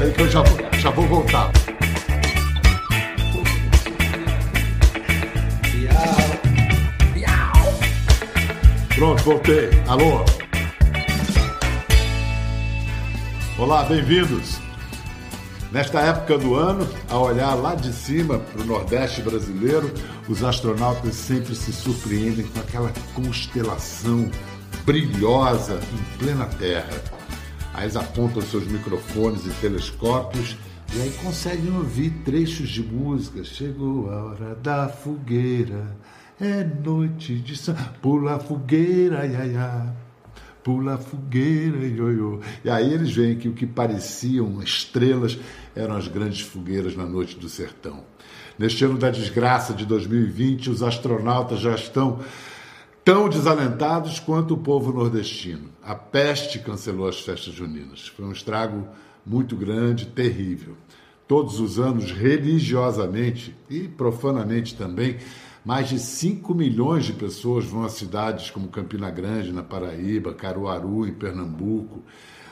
Espera aí que eu já, já vou voltar. Pronto, voltei. Alô? Olá, bem-vindos. Nesta época do ano, a olhar lá de cima para o Nordeste brasileiro, os astronautas sempre se surpreendem com aquela constelação brilhosa em plena Terra. Aí eles apontam seus microfones e telescópios e aí conseguem ouvir trechos de música. Chegou a hora da fogueira, é noite de São... Pula a fogueira, ia, ia. Pula a fogueira, ioiô. E aí eles veem que o que pareciam estrelas eram as grandes fogueiras na noite do sertão. Neste ano da desgraça de 2020, os astronautas já estão tão desalentados quanto o povo nordestino. A peste cancelou as festas juninas. Foi um estrago muito grande, terrível. Todos os anos, religiosamente e profanamente também, mais de 5 milhões de pessoas vão a cidades como Campina Grande, na Paraíba, Caruaru, em Pernambuco.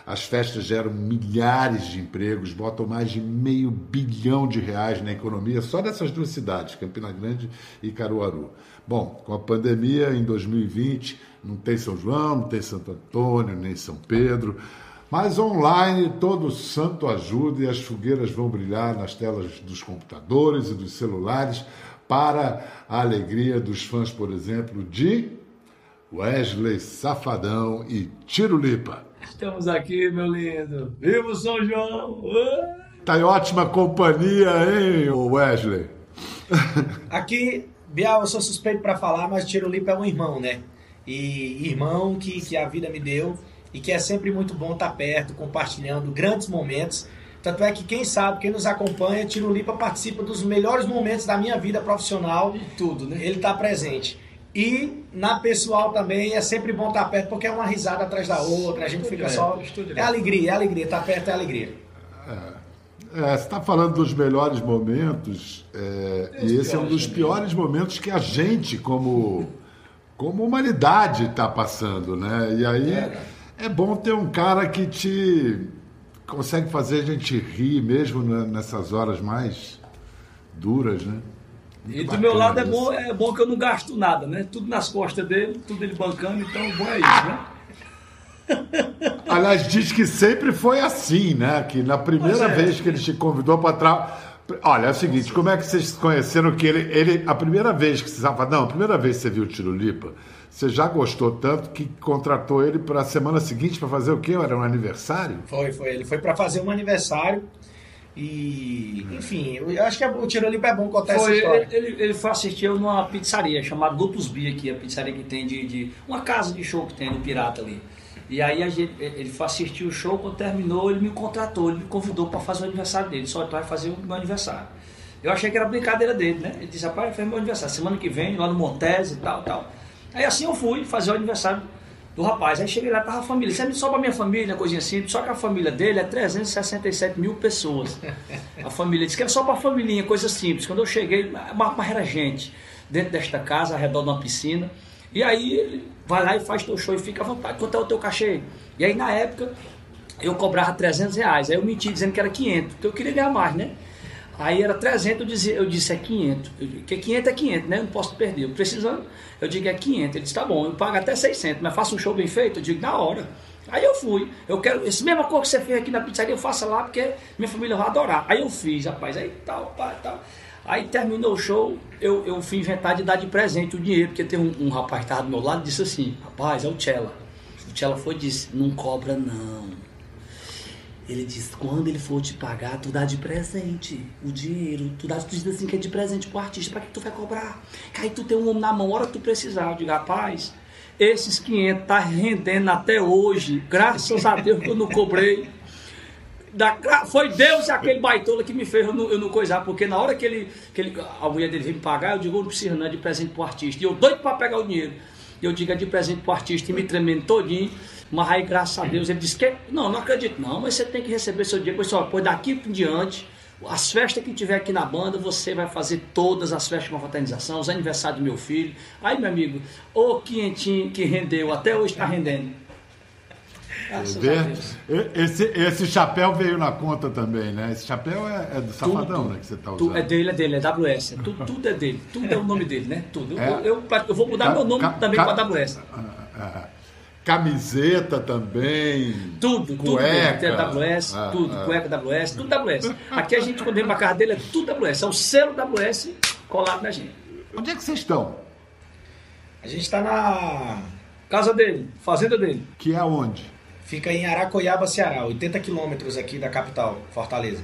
As festas geram milhares de empregos, botam mais de meio bilhão de reais na economia só dessas duas cidades, Campina Grande e Caruaru. Bom, com a pandemia em 2020, não tem São João, não tem Santo Antônio, nem São Pedro, mas online todo santo ajuda e as fogueiras vão brilhar nas telas dos computadores e dos celulares para a alegria dos fãs, por exemplo, de Wesley Safadão e Tiro Lipa. Estamos aqui, meu lindo. Viva o São João! Tá em ótima companhia, hein, Wesley? Aqui, Bial, eu sou suspeito para falar, mas Tiro Lipa é um irmão, né? E irmão que, que a vida me deu e que é sempre muito bom estar perto, compartilhando grandes momentos tanto é que quem sabe, quem nos acompanha, Tiro Lipa participa dos melhores momentos da minha vida profissional. E tudo, né? Ele está presente. E na pessoal também é sempre bom estar perto, porque é uma risada atrás da outra, a gente Estou fica direto, só. estou direto. É alegria, é alegria, estar perto é alegria. É, você está falando dos melhores momentos, é, E esse é um dos piores momentos que a gente, como, como humanidade, está passando, né? E aí é bom ter um cara que te consegue fazer a gente rir mesmo né, nessas horas mais duras, né? Muito E do meu lado é isso. bom, é bom que eu não gasto nada, né? Tudo nas costas dele, tudo ele bancando, então bom é isso, né? Aliás, diz que sempre foi assim, né? Que na primeira é. vez que ele te convidou para trás. Olha, é o seguinte, como é que vocês se conheceram que ele, ele. A primeira vez que você estava. Não, a primeira vez que você viu o Tiro Lipa, você já gostou tanto que contratou ele para a semana seguinte para fazer o quê? Era um aniversário? Foi, foi. Ele foi para fazer um aniversário. E, enfim, eu acho que o Tiro Lipa é bom contar essa Foi, história. ele, ele, ele foi assistir eu numa pizzaria chamada Lupus Bia aqui, a pizzaria que tem de, de- Uma casa de show que tem no Pirata ali. E aí gente, ele foi assistir o show, quando terminou, ele me contratou, ele me convidou para fazer o aniversário dele. Só tu vai fazer o meu aniversário. Eu achei que era brincadeira dele, né? Ele disse, rapaz, faz meu aniversário, semana que vem, lá no Montese e tal, tal. Aí assim eu fui fazer o aniversário do rapaz. Aí cheguei lá, tava a família. Isso é só pra minha família, coisinha simples. Só que a família dele é 367 mil pessoas. A família disse que era só pra família, coisa simples. Quando eu cheguei, mas era gente dentro desta casa, ao redor de uma piscina. E aí ele vai lá e faz teu show e fica à vontade. Quanto é o teu cachê? E aí na época eu cobrava 300 reais. Aí eu menti dizendo que era 500, porque eu queria ganhar mais, né? Aí era 300, eu, dizia, eu disse é 500. Eu digo, Porque 500 é 500, né? Eu não posso perder. Eu precisando, eu digo é 500. Ele disse, tá bom, eu pago até 600, mas faça um show bem feito? Eu digo, na hora. Aí eu fui. Eu quero, esse mesma cor que você fez aqui na pizzaria, eu faço lá, porque minha família vai adorar. Aí eu fiz, rapaz, aí tal, pá, tal. Aí terminou o show, eu, eu fui inventar de dar de presente o dinheiro, porque tem um, um rapaz que estava do meu lado e disse assim, rapaz, é o Tchela. O Tchela foi e disse, não cobra não. Ele disse, quando ele for te pagar, tu dá de presente o dinheiro. Tu dá, tu diz assim que é de presente pro artista, pra que tu vai cobrar? Que aí tu tem um homem na mão, hora tu precisar. Eu digo, rapaz, esses 500 tá rendendo até hoje. Graças a Deus que eu não cobrei. Da foi Deus aquele baitola que me fez eu não, eu não coisar, porque na hora que ele, que ele, a mulher dele veio me pagar, eu digo, não preciso não, é de presente pro artista. E eu doido pra pegar o dinheiro. E eu digo, é de presente pro artista, e me tremendo todinho. Mas aí, graças a Deus, ele disse que, não, não acredito não, mas você tem que receber seu dinheiro. Pois, ó, pois daqui em diante, as festas que tiver aqui na banda, você vai fazer todas as festas com fraternização, os aniversários do meu filho. Aí, meu amigo, o quinhentinho que rendeu, até hoje está rendendo. Esse, esse chapéu veio na conta também, né? Esse chapéu é, é do Safadão, Tudo. né? Que você tá usando. é dele, é dele, é WS. É tudo, tudo é dele. Tudo é o nome dele, né? Tudo. Eu, É. eu, eu, eu vou mudar Ca- meu nome ca- também para WS. Ah, ah. Camiseta também. Tudo, tudo Cueca. Tem WS, Ah, tudo. ah. Cueca WS, tudo WS. Aqui a gente, quando vem pra casa dele, é tudo WS. É o selo WS colado na gente. Onde é que vocês estão? A gente está na. Casa dele, fazenda dele. Que é onde? Fica em Aracoiaba, Ceará, 80 quilômetros aqui da capital, Fortaleza.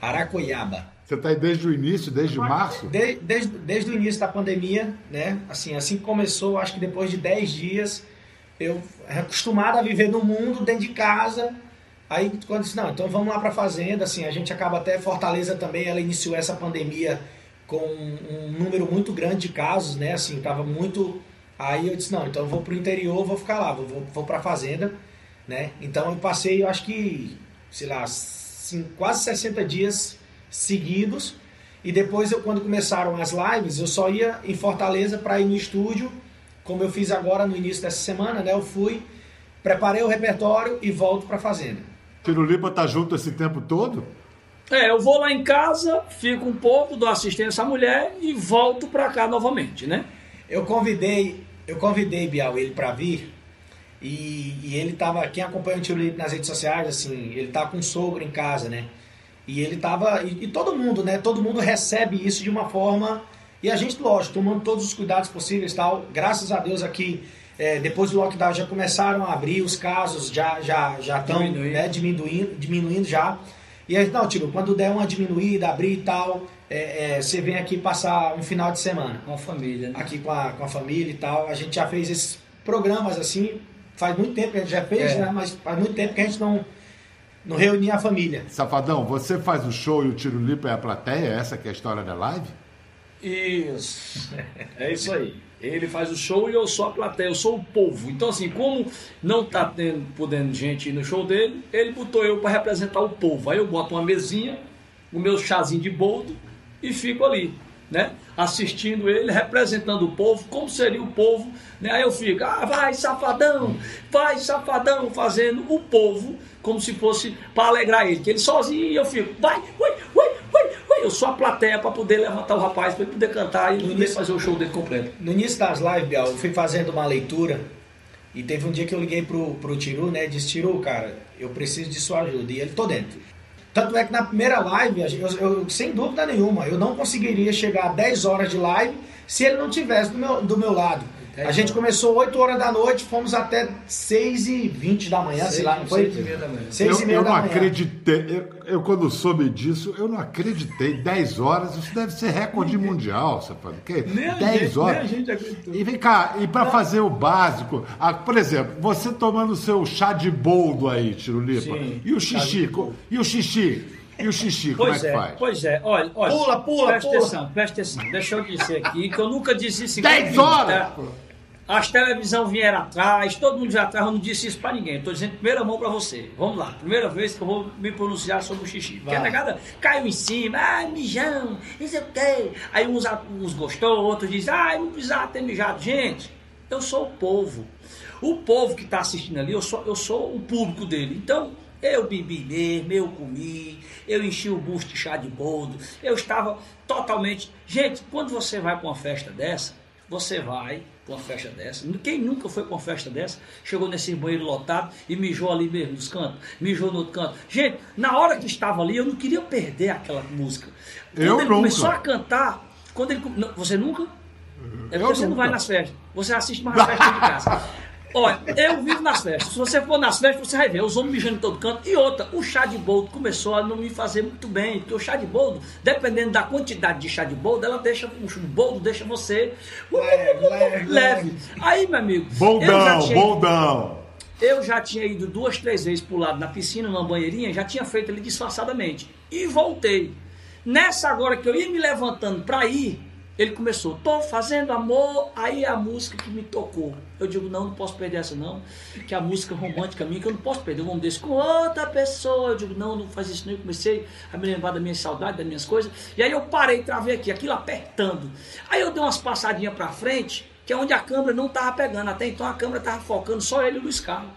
Aracoiaba. Você está aí desde o início, desde março? De- desde, desde o início da pandemia, né? Assim, assim começou, acho que depois de 10 dias, eu acostumado a viver no mundo, dentro de casa. Aí quando disse, não, então vamos lá para a fazenda, assim, a gente acaba até Fortaleza também, ela iniciou essa pandemia com um número muito grande de casos, né? Assim, tava muito Aí eu disse, não, então eu vou pro interior, vou ficar lá, vou, vou, vou fazenda, né? Então eu passei, eu acho que, sei lá, sim, quase 60 dias seguidos. E depois, eu, quando começaram as lives, eu só ia em Fortaleza para ir no estúdio, como eu fiz agora no início dessa semana, né? Eu fui, preparei o repertório e volto pra fazenda. Tirulipa tá junto esse tempo todo? É, eu vou lá em casa, fico um pouco, dou assistência à mulher e volto pra cá novamente, né? Eu convidei, eu convidei Bial ele para vir e, e ele tava, quem acompanha o Tiro Lipe nas redes sociais, assim, ele tá com um sogro em casa, né? E ele tava, e, e todo mundo, né? Todo mundo recebe isso de uma forma e a gente, lógico, tomando todos os cuidados possíveis, tal. Graças a Deus aqui, é, depois do lockdown já começaram a abrir os casos, já já já estão Diminuindo. né, diminuindo, diminuindo já. E aí, não, Tiro, quando der uma diminuída, abrir e tal, é, é, você vem aqui passar um final de semana Com a família, né? aqui com a, com a família e tal. A gente já fez esses programas assim, faz muito tempo que a gente já fez, É. né? Mas faz muito tempo que a gente não, não reunia a família. Safadão, você faz o show e o Tirulipa é a plateia? Essa que é a história da live? Isso. É isso aí. Ele faz o show e eu sou a plateia, eu sou o povo. Então, assim, como não tá tendo, podendo gente ir no show dele, ele botou eu para representar o povo. Aí eu boto uma mesinha, o meu chazinho de boldo e fico ali, né? Assistindo ele, representando o povo, como seria o povo, né? Aí eu fico, ah, vai safadão, vai safadão, fazendo o povo como se fosse para alegrar ele. Que ele sozinho e eu fico, vai, ui. Eu sou a plateia para poder levantar o rapaz, para ele poder cantar e poder fazer o show dele completo. No início das lives, Biel, eu fui fazendo uma leitura e teve um dia que eu liguei pro, pro Tiru, né? Disse, Tiru, cara, eu preciso de sua ajuda. E ele, tô dentro. Tanto é que na primeira live, eu, eu- sem dúvida nenhuma, eu não conseguiria chegar a 10 horas de live se ele não tivesse do meu, do meu lado. A 10 gente começou 8 horas da noite, fomos até 6 e 20 da manhã, sei lá, não foi? Seis e meia da manhã. 6 eu e meia eu da não manhã. acreditei. Eu, eu, quando soube disso, eu não acreditei. 10 horas, isso deve ser recorde mundial, Safadão. Que? Nem a 10 gente- horas. nem a gente acreditou. E vem cá, e para fazer o básico, ah, por exemplo, você tomando o seu chá de boldo aí, Tirulipa, Sim, e o xixi, e o xixi, e o xixi, como é Pois que é, faz? pois é. Olha, olha. Pula, pula, presta pula. atenção, presta atenção. Deixa eu dizer aqui que eu nunca disse isso. em 10 convite, horas! tá? As televisão vieram atrás, todo mundo veio atrás, eu não disse isso pra ninguém. Estou dizendo primeira mão pra você. Vamos lá, primeira vez que eu vou me pronunciar sobre o xixi. Porque a negada caiu em cima, ai, mijão, não sei o quê. Aí uns, uns gostou, outros dizem, ai, não precisava ter mijado. Gente, eu sou o povo. O povo que está assistindo ali, eu sou, eu sou o público dele. Então, eu bebi mesmo, eu comi, eu enchi o busto de chá de boldo, eu estava totalmente. Gente, quando você vai para uma festa dessa, você vai para uma festa dessa. Quem nunca foi para uma festa dessa, chegou nesse banheiro lotado e mijou ali mesmo nos cantos, mijou no outro canto. Gente, na hora que estava ali, eu não queria perder aquela música. Quando Eu ele nunca. começou a cantar, quando ele. não, você nunca? É Eu porque você não nunca. vai nas festas. Você assiste mais festas de casa. Olha, eu vivo nas festas. Se você for nas festas, você vai ver os homens mijando em todo canto. E outra, o chá de boldo começou a não me fazer muito bem. Porque o chá de boldo, dependendo da quantidade de chá de boldo, ela deixa. O boldo deixa você Leve, leve, leve. Aí, meu amigo. eu já Boldão, tinha- boldão. eu já tinha ido duas, três vezes pro lado na piscina, numa banheirinha, já tinha feito ali disfarçadamente. E voltei. Nessa agora que eu ia me levantando pra ir, ele começou, tô fazendo amor, aí a música que me tocou. Eu digo, não, não posso perder essa não, que é a música romântica minha, que eu não posso perder, vamos desse com outra pessoa. Eu digo, não, não faz isso não. Eu comecei a me lembrar da minha saudade, das minhas coisas. E aí eu parei, travei aqui, aquilo apertando. Aí eu dei umas passadinhas pra frente, que é onde a câmera não tava pegando. Até então a câmera tava focando só ele e o Luiz Carlos.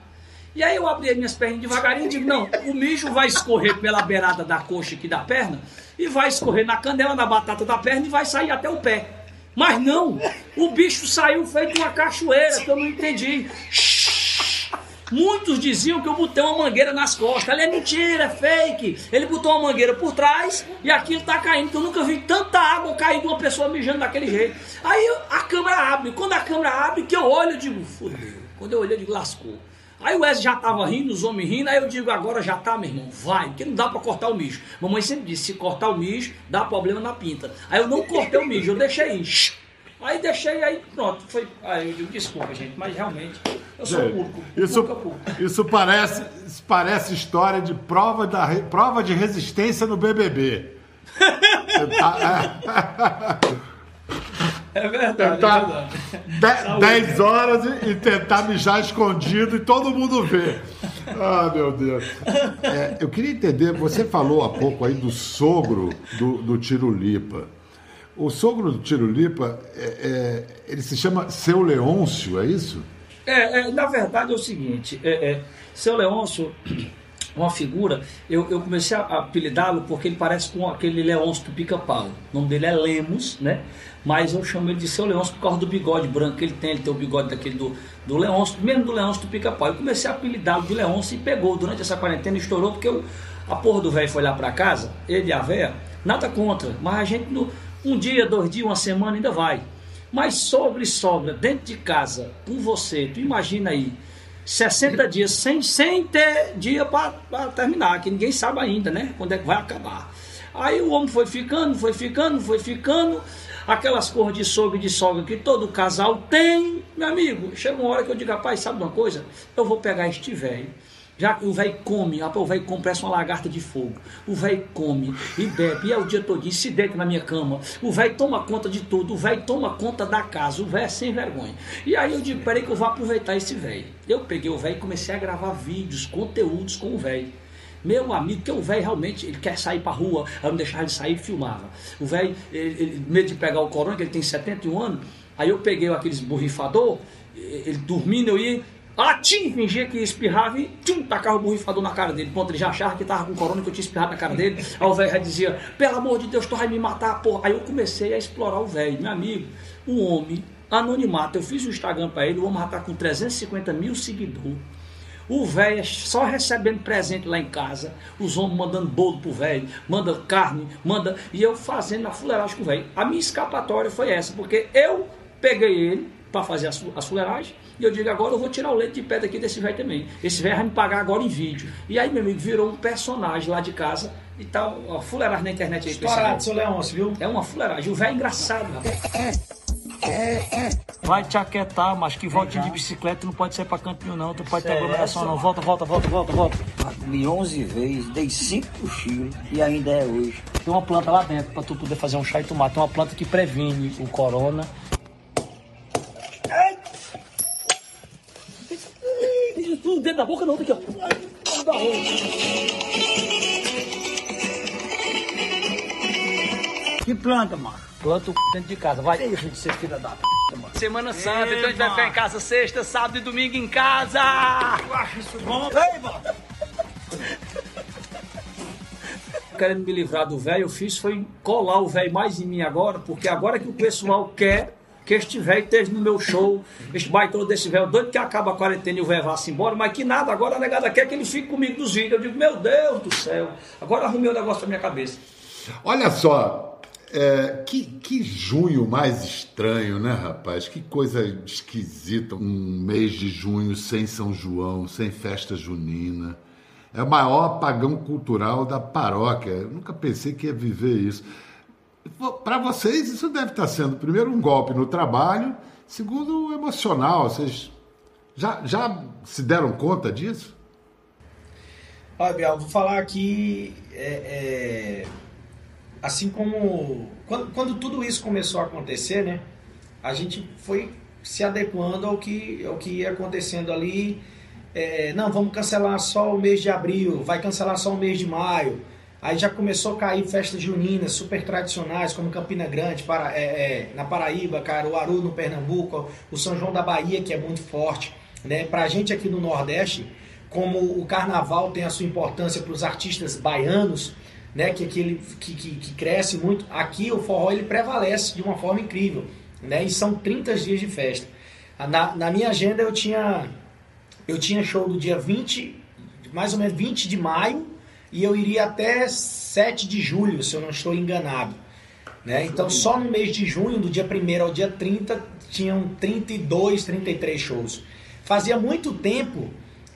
E aí eu abri as minhas pernas devagarinho e digo, não, o mijo vai escorrer pela beirada da coxa aqui da perna e vai escorrer na canela da batata da perna e vai sair até o pé. Mas não, o bicho saiu feito uma cachoeira que eu não entendi. Muitos diziam que eu botei uma mangueira nas costas. Ali é mentira, é fake. Ele botou uma mangueira por trás e aquilo tá caindo. Eu nunca vi tanta água cair de uma pessoa mijando daquele jeito. Aí a câmera abre. Quando a câmera abre, que eu olho, eu digo, fodeu. Quando eu olhei, eu digo, lascou. Aí o Wesley já tava rindo, os homens rindo, aí eu digo, agora já tá, meu irmão, vai, porque não dá para cortar o mijo. Mamãe sempre disse, se cortar o mijo, dá problema na pinta. Aí eu não cortei o mijo, eu deixei ir. Aí deixei, aí pronto, foi. Aí eu digo, desculpa, gente, mas realmente, eu sou público. Isso, público, isso parece, isso parece história de prova, da, prova de resistência no BBB. É verdade, tentar é verdade. 10 horas e, e, tentar mijar escondido e todo mundo vê. Ah, meu Deus. É, eu queria entender, você falou há pouco aí do sogro do, do Tirulipa. O sogro do Tirulipa, é, é, ele se chama Seu Leôncio, é isso? É, é na verdade é o seguinte, é, é, Seu Leôncio uma figura, eu, eu comecei a apelidá-lo porque ele parece com aquele Leôncio do Pica-Pau. O nome dele é Lemos, né? Mas eu chamo ele de seu Leôncio por causa do bigode branco que ele tem. Ele tem o bigode daquele do, do Leôncio, mesmo do Leôncio do Pica-Pau. Eu comecei a apelidá-lo de Leôncio e pegou. Durante essa quarentena estourou porque eu, a porra do velho foi lá para casa, ele e a véia, nada contra, mas a gente no, um dia, dois dias, uma semana ainda vai. Mas sobre sogra dentro de casa com você, tu imagina aí 60 dias sem, sem ter dia para terminar, que ninguém sabe ainda, né? Quando é que vai acabar. Aí o homem foi ficando, foi ficando, foi ficando. Aquelas cores de sogro e de sogra que todo casal tem, meu amigo. Chega uma hora que eu digo, rapaz, sabe uma coisa? Eu vou pegar este velho já o velho come, o velho come, parece uma lagarta de fogo. O velho come e bebe, e é o dia todinho, se deita na minha cama. O velho toma conta de tudo, o velho toma conta da casa, o velho é sem vergonha. E aí eu digo, peraí que eu vou aproveitar esse velho. Eu peguei o velho e comecei a gravar vídeos, conteúdos com o velho. Meu amigo, que o velho realmente ele quer sair pra rua, eu não deixava ele sair e filmava. O velho, medo de pegar o corona, que ele tem 71 anos, aí eu peguei aqueles borrifador, ele dormindo, eu ia Atim, fingia que espirrava e tchum, tacava o borrifador na cara dele. Ponto, ele já achava que tava com corona, que eu tinha espirrado na cara dele. Aí o velho já dizia, pelo amor de Deus, tu vai me matar, porra. Aí eu comecei a explorar o velho. Meu amigo, o homem, anonimato, eu fiz o Instagram para ele, o homem já tá com 350 mil seguidores. O velho é só recebendo presente lá em casa, os homens mandando bolo pro velho, manda carne, manda. E eu fazendo a fuleiragem com o velho. A minha escapatória foi essa, porque eu peguei ele para fazer as, as fuleiragens e eu digo, agora eu vou tirar o leite de pé daqui desse velho também. Esse velho vai me pagar agora em vídeo. E aí, meu amigo, virou um personagem lá de casa e tal. Ó, fuleiragem na internet aí. Estourado, seu Leôncio, viu? É uma fuleiragem. O velho é engraçado, rapaz. Vai te aquietar, mas que volta de bicicleta não pode ser pra cantinho não, tu pode ter aglomeração não. Volta, volta, volta, volta, volta. Comi 11 vezes, dei 5 cochilos e ainda é hoje. Tem uma planta lá dentro pra tu poder fazer um chá e tomar. Tem uma planta que previne o corona Não dentro da boca não, daqui ó. Da que planta, mano? Planta o dentro de casa, vai. Deixa de ser filha da p, mano. Semana Santa, Ei, então a gente vai ficar em casa sexta, sábado e domingo em casa. Eu acho isso bom. Ei, mano. Querendo me livrar do velho, eu fiz foi colar o velho mais em mim agora, porque agora que o pessoal quer que este velho esteja no meu show, este baitão desse velho doido que acaba a quarentena e o velho vá-se embora, mas que nada, agora a negada quer que ele fique comigo nos vídeos. Eu digo, meu Deus do céu, agora arrumei um negócio pra minha cabeça. Olha só, é, que, que junho mais estranho, né, rapaz? Que coisa esquisita. Um mês de junho sem São João, sem festa junina. É o maior apagão cultural da paróquia. Eu nunca pensei que ia viver isso. Para vocês, isso deve estar sendo, primeiro, um golpe no trabalho, segundo, emocional. Vocês já, já se deram conta disso? Olha, Biel, vou falar aqui. É, é, assim como. Quando, quando tudo isso começou a acontecer, né? A gente foi se adequando ao que, ao que ia acontecendo ali. É, não, vamos cancelar só o mês de abril, vai cancelar só o mês de maio. Aí já começou a cair festas juninas super tradicionais, como Campina Grande, para, é, é, na Paraíba, Caruaru, no Pernambuco, o São João da Bahia, que é muito forte. Né? Para a gente aqui no Nordeste, como o carnaval tem a sua importância para os artistas baianos, né, que, aquele, que, que, que cresce muito, aqui o forró ele prevalece de uma forma incrível. Né, e são 30 dias de festa. Na, na minha agenda eu tinha, eu tinha show do dia 20, mais ou menos 20 de maio, e eu iria até 7 de julho, se eu não estou enganado. Né? Então, só no mês de junho, do dia 1 ao dia 30, tinham 32, 33 shows. Fazia muito tempo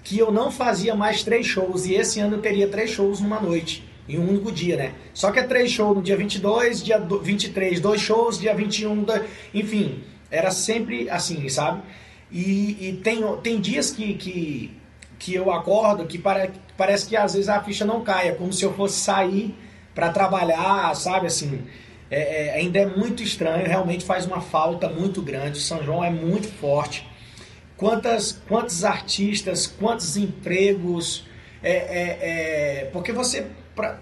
que eu não fazia mais três shows, e esse ano eu teria três shows numa noite, em um único dia, né? Só que é três shows no dia 22, dia 23, dois shows, dia 21, dois... enfim, era sempre assim, sabe? E, e tem, tem dias que, que, que eu acordo que pare, parece que às vezes a ficha não caia, como se eu fosse sair para trabalhar, sabe? Assim, é, é, ainda é muito estranho, realmente faz uma falta muito grande. O São João é muito forte. Quantas, quantos artistas, quantos empregos. É, é, é porque você. Pra,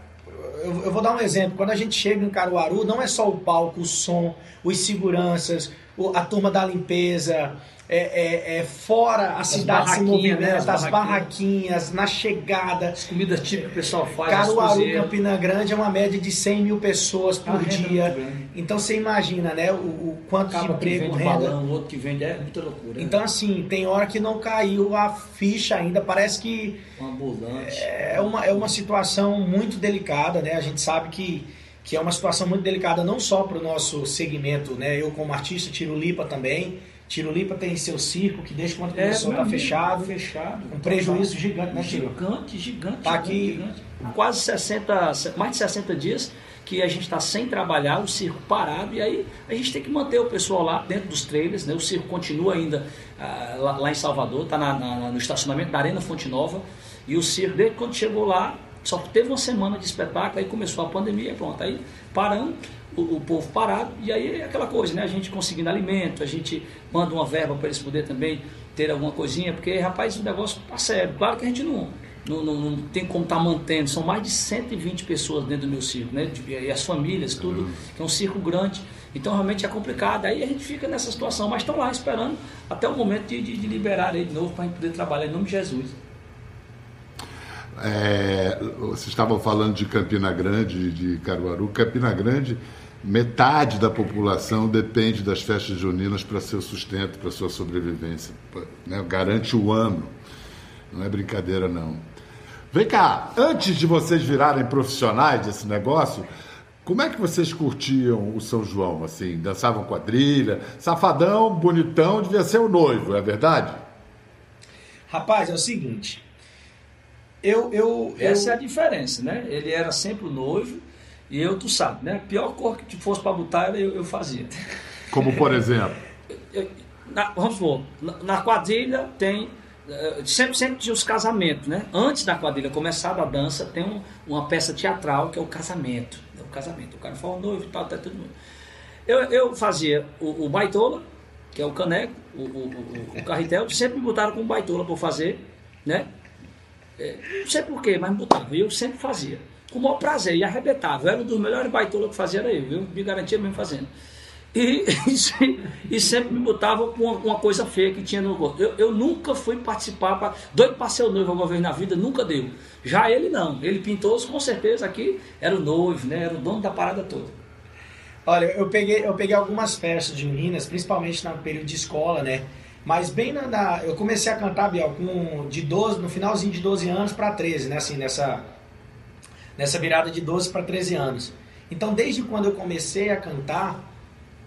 eu, eu, vou dar um exemplo. Quando a gente chega em Caruaru, não é só o palco, o som, os seguranças, a turma da limpeza, é, é, é, fora a as cidade se movimenta, né? as, as barraquinhas. na chegada. As comidas típicas que o pessoal faz. Caruaru, Campina Grande é uma média de 100 mil pessoas por dia. Então você imagina, né? O, o quanto Acaba de emprego, que renda. Balão, outro que vende, é muita loucura. Então, assim, tem hora que não caiu a ficha ainda. Parece que. Um ambulante. É uma, é uma situação muito delicada, né? A gente sabe que que é uma situação muito delicada não só para o nosso segmento, né? Eu como artista tiro lipa também, Tirolipa tem seu circo, que desde quando começou está é, fechado. Fechado. Um prejuízo gigante, né, Tiro? Gigante, gigante. Tá aqui. Gigante. Quase 60, mais de 60 dias que a gente está sem trabalhar, o circo parado, e aí a gente tem que manter o pessoal lá dentro dos trailers, né? O circo continua ainda ah, lá, lá, em Salvador, está no estacionamento da Arena Fonte Nova, e o circo, desde quando chegou lá, só teve uma semana de espetáculo, aí começou a pandemia, pronto, aí parando o, o, povo parado, e aí é aquela coisa, né? A gente conseguindo alimento, a gente manda uma verba para eles poderem também ter alguma coisinha, porque, rapaz, o negócio tá sério. Claro que a gente não, não, não, não tem como estar tá mantendo, são mais de 120 pessoas dentro do meu circo, né? E as famílias, tudo, uhum. que é um circo grande. Então realmente é complicado. Aí a gente fica nessa situação, mas estão lá esperando até o momento de, de, de liberar ele de novo para a gente poder trabalhar em nome de Jesus. É, vocês estavam falando de Campina Grande, de Caruaru. Campina Grande metade da população depende das festas juninas para seu sustento, para sua sobrevivência. Né? Garante o ano. Não é brincadeira, não. Vem cá, antes de vocês virarem profissionais desse negócio, como é que vocês curtiam o São João? Assim, dançavam quadrilha? Safadão, bonitão, devia ser o noivo, é verdade? Rapaz, é o seguinte. Eu, eu, Essa eu... é a diferença, né? Ele era sempre o noivo e eu, tu sabe, né? A pior cor que fosse para botar, eu, eu fazia. Como por exemplo? na, vamos supor, na, na quadrilha tem. Eh, sempre, sempre tinha os casamentos, né? Antes da quadrilha começar a dança, tem um, uma peça teatral que é o casamento. É o casamento. O cara fala noivo e tal, tá tudo mundo. Eu, eu fazia o, o baitola, que é o caneco, o, o, o, o carretel, sempre me botaram com baitola para fazer, né? É, não sei porquê, mas me botavam. E eu sempre fazia com o maior prazer e arrebentava. Era um dos melhores baitolas que fazia era eu, viu? Me garantia mesmo fazendo. E, e, e, sempre me botava com uma, uma, coisa feia que tinha no gosto. Eu, eu nunca fui participar, pra, doido para ser o noivo alguma vez na vida, nunca deu. Já ele não. Ele pintou com certeza aqui, era o noivo, né? era o dono da parada toda. Olha, eu peguei, eu peguei algumas festas de meninas, principalmente no período de escola, né? Mas bem na, na eu comecei a cantar, Biel, com de 12, no finalzinho de 12 anos para 13, né? Assim, nessa nessa virada de 12 para 13 anos. Então, desde quando eu comecei a cantar,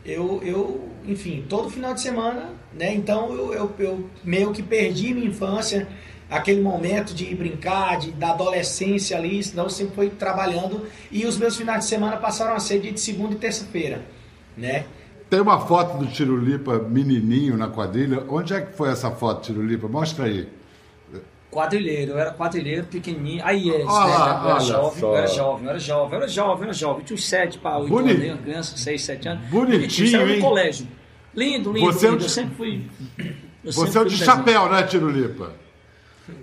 eu, eu enfim, todo final de semana, né? Então, eu, eu, eu meio que perdi minha infância, aquele momento de brincar, de, da adolescência ali, senão eu sempre fui trabalhando e os meus finais de semana passaram a ser de segunda e terça-feira, né? Tem uma foto do Tirulipa menininho na quadrilha. Onde é que foi essa foto, Tirulipa? Mostra aí. Quadrilheiro, eu era quadrilheiro, pequenininho. Aí é, né? Eu, era jovem, eu era jovem, eu era jovem, eu era jovem, eu era jovem. Tinha uns 7 para 8 Bonito. anos, criança, 6, 7 anos. Bonitinho, hein? no colégio. Lindo, lindo, Você lindo. É Eu sempre fui. Eu Você sempre é o de chapéu, né,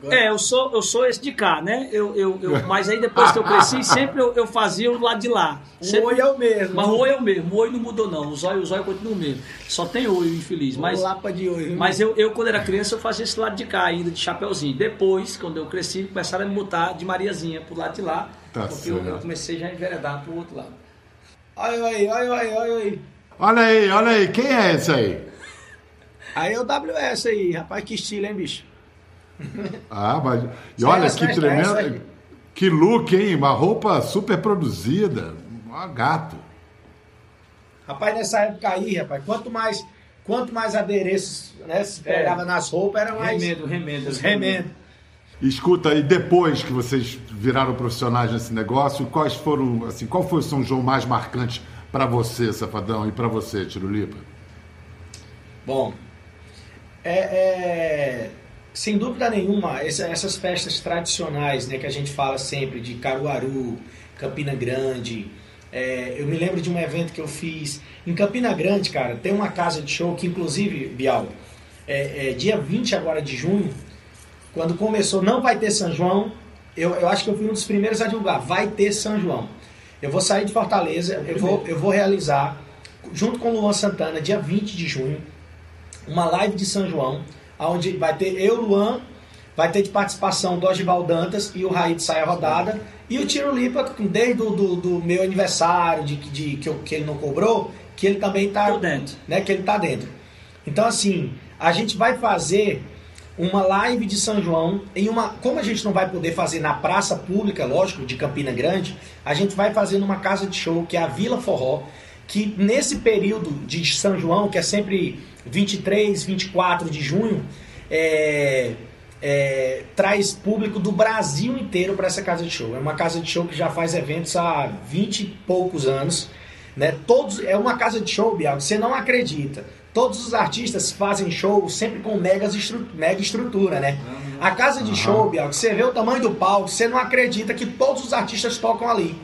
É, eu sou, eu sou esse de cá, né? Eu, eu, eu, mas aí depois que eu cresci, sempre eu, eu fazia o lado de lá. Sempre, O olho é o mesmo. Mas o olho é o mesmo, o olho não mudou não, o zóio, o zóio continua o mesmo. Só tem olho, infeliz. Mas, Lapa de olho. mas eu, eu, quando era criança, eu fazia esse lado de cá ainda, de chapeuzinho. Depois, quando eu cresci, começaram a me botar de Mariazinha pro lado de lá. Tá porque eu, eu comecei já a enveredar pro outro lado. Olha aí, olha aí, olha aí. Olha aí, olha aí, quem é esse aí? Aí é o WS aí, rapaz, que estilo, hein, bicho? Ah, mas. E olha que tremendo. Que look, hein? Uma roupa super produzida. Um gato. Rapaz, nessa época aí, rapaz, quanto mais, quanto mais adereços né, se É. pegava nas roupas, era mais. Remendo, remendo. Os remendos. Escuta, e depois que vocês viraram profissionais nesse negócio, quais foram, assim, qual foi o São João mais marcante para você, Safadão, e para você, Tirulipa? Bom, é, é, sem dúvida nenhuma, essa- essas festas tradicionais né, que a gente fala sempre de Caruaru, Campina Grande. é, eu me lembro de um evento que eu fiz em Campina Grande, cara. Tem uma casa de show que, inclusive, Bial, é, é dia 20 agora de junho, quando começou, não vai ter São João. Eu, eu acho que eu fui um dos primeiros a divulgar. Vai ter São João. Eu vou sair de Fortaleza, eu vou, eu vou realizar, junto com o Luan Santana, dia 20 de junho, uma live de São João, onde vai ter eu, Luan, vai ter de participação do Ogival Dantas e o Raí de Saia Rodada, e o Tiro Lipa, desde o do, do meu aniversário, de, de, que, eu- que ele não cobrou, que ele também tá Tô dentro. né, que ele tá dentro. Então assim, a gente vai fazer uma live de São João em uma, como a gente não vai poder fazer na praça pública, lógico, de Campina Grande, a gente vai fazer numa casa de show que é a Vila Forró, que nesse período de São João, que é sempre 23, 24 de junho, é, é, traz público do Brasil inteiro para essa casa de show. É uma casa de show que já faz eventos há 20 e poucos anos. Né? Todos, é uma casa de show, Bial, você não acredita. Todos os artistas fazem show sempre com megas estru- mega estrutura, né? A casa de show, Bial, você vê o tamanho do palco, você não acredita que todos os artistas tocam ali.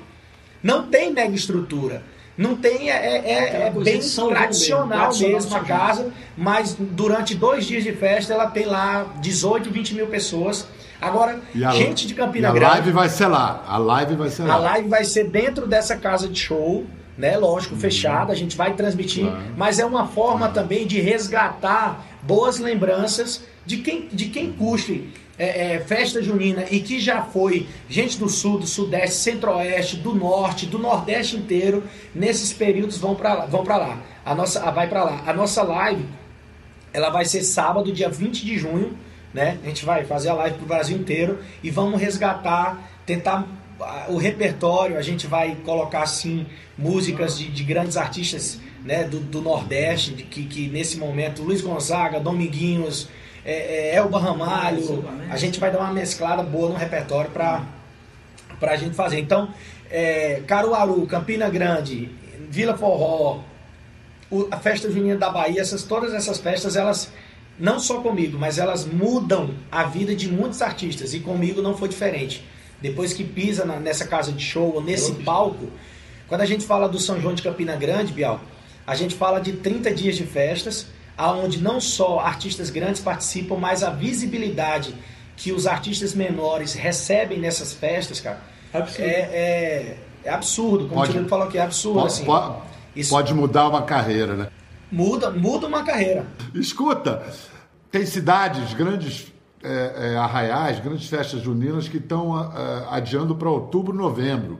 Não tem mega estrutura. Não tem, é, é- é- é bem tradicional mesmo, mesmo a casa, mas durante dois dias de festa ela tem lá 18, 20 mil pessoas. Agora, a, gente de Campina e a Grande. live vai ser lá. A live vai ser lá. A live vai ser dentro dessa casa de show, né? Lógico, fechada, a gente vai transmitir, Claro. mas é uma forma também de resgatar boas lembranças de quem, de quem curte é, é, festa junina e que já foi gente do sul, do sudeste, centro-oeste, do norte, do nordeste inteiro, nesses períodos vão para lá, vão para lá. A nossa, a- vai para lá. A nossa live ela vai ser sábado, dia 20 de junho, né? A gente vai fazer a live pro Brasil inteiro e vamos resgatar, tentar ah, o repertório, a gente vai colocar assim músicas de, de grandes artistas né, do, do Nordeste, de, que, que nesse momento, Luiz Gonzaga, Dominguinhos, é, é, Elba Ramalho, a gente vai dar uma mesclada boa no repertório para pra gente fazer. Então, é, Caruaru, Campina Grande, Vila Forró, a festa junina da Bahia, essas, todas essas festas, elas, não só comigo, mas elas mudam a vida de muitos artistas. E comigo não foi diferente. Depois que pisa na- nessa casa de show, ou nesse palco, quando a gente fala do São João de Campina Grande, Bial, a gente fala de 30 dias de festas, aonde não só artistas grandes participam, mas a visibilidade que os artistas menores recebem nessas festas, cara, Absurdo. é, é, é absurdo. Como Pode- o Tirino falou aqui, é absurdo. Po- assim. po- Isso Pode mudar uma carreira, né? muda, muda uma carreira. Escuta, tem cidades, grandes é, é, arraiais, grandes festas juninas que estão ah, adiando para outubro, novembro.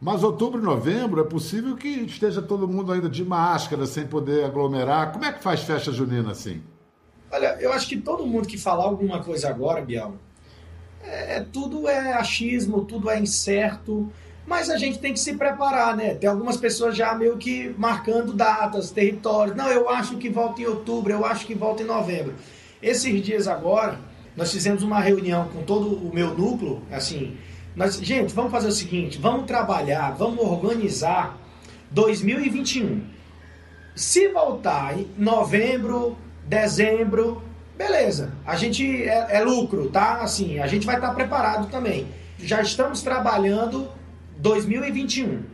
Mas outubro e novembro é possível que esteja todo mundo ainda de máscara, sem poder aglomerar. Como é que faz festa junina assim? Olha, eu acho que todo mundo que falar alguma coisa agora, Bial, é, é- tudo é achismo, tudo é incerto, mas a gente tem que se preparar, né? Tem algumas pessoas já meio que marcando datas, territórios. Não, eu acho que volta em outubro, eu acho que volta em novembro. Esses dias agora, nós fizemos uma reunião com todo o meu núcleo, assim, nós, gente, vamos fazer o seguinte, vamos trabalhar, vamos organizar 2021. Se voltar em novembro, dezembro, beleza. A gente é, é lucro, tá? Assim, a gente vai estar preparado também. Já estamos trabalhando 2021,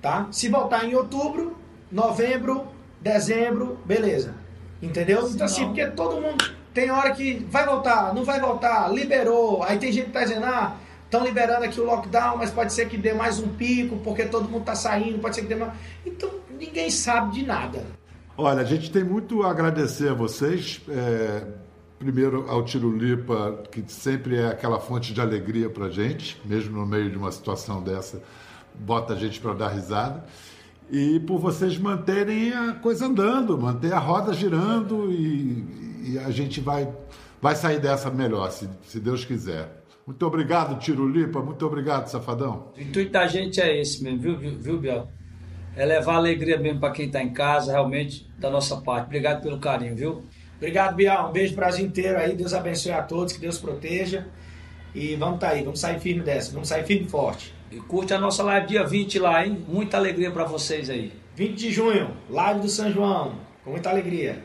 tá? Se voltar em outubro, novembro, dezembro, beleza. Entendeu? Então assim, porque todo mundo, tem hora que vai voltar, não vai voltar, liberou. Aí tem gente que tá dizendo, ah, estão liberando aqui o lockdown, mas pode ser que dê mais um pico, porque todo mundo está saindo, pode ser que dê mais. Então ninguém sabe de nada. Olha, a gente tem muito a agradecer a vocês. É, primeiro ao Tiro Lipa, que sempre é aquela fonte de alegria para gente, mesmo no meio de uma situação dessa, bota a gente para dar risada. E por vocês manterem a coisa andando, manter a roda girando e, e a gente vai, vai sair dessa melhor, se, se Deus quiser. Muito obrigado, Tiro Lipa. Muito obrigado, Safadão. O intuito da gente é esse mesmo, viu, viu, viu Biel? É levar alegria mesmo para quem está em casa, realmente, da nossa parte. Obrigado pelo carinho, viu? Obrigado, Biel. Um beijo para o Brasil inteiro aí. Deus abençoe a todos, que Deus proteja. E vamos tá aí, vamos sair firme dessa, vamos sair firme e forte. E curte a nossa live dia 20 lá, hein? Muita alegria para vocês aí. 20 de junho, live do São João. Com muita alegria.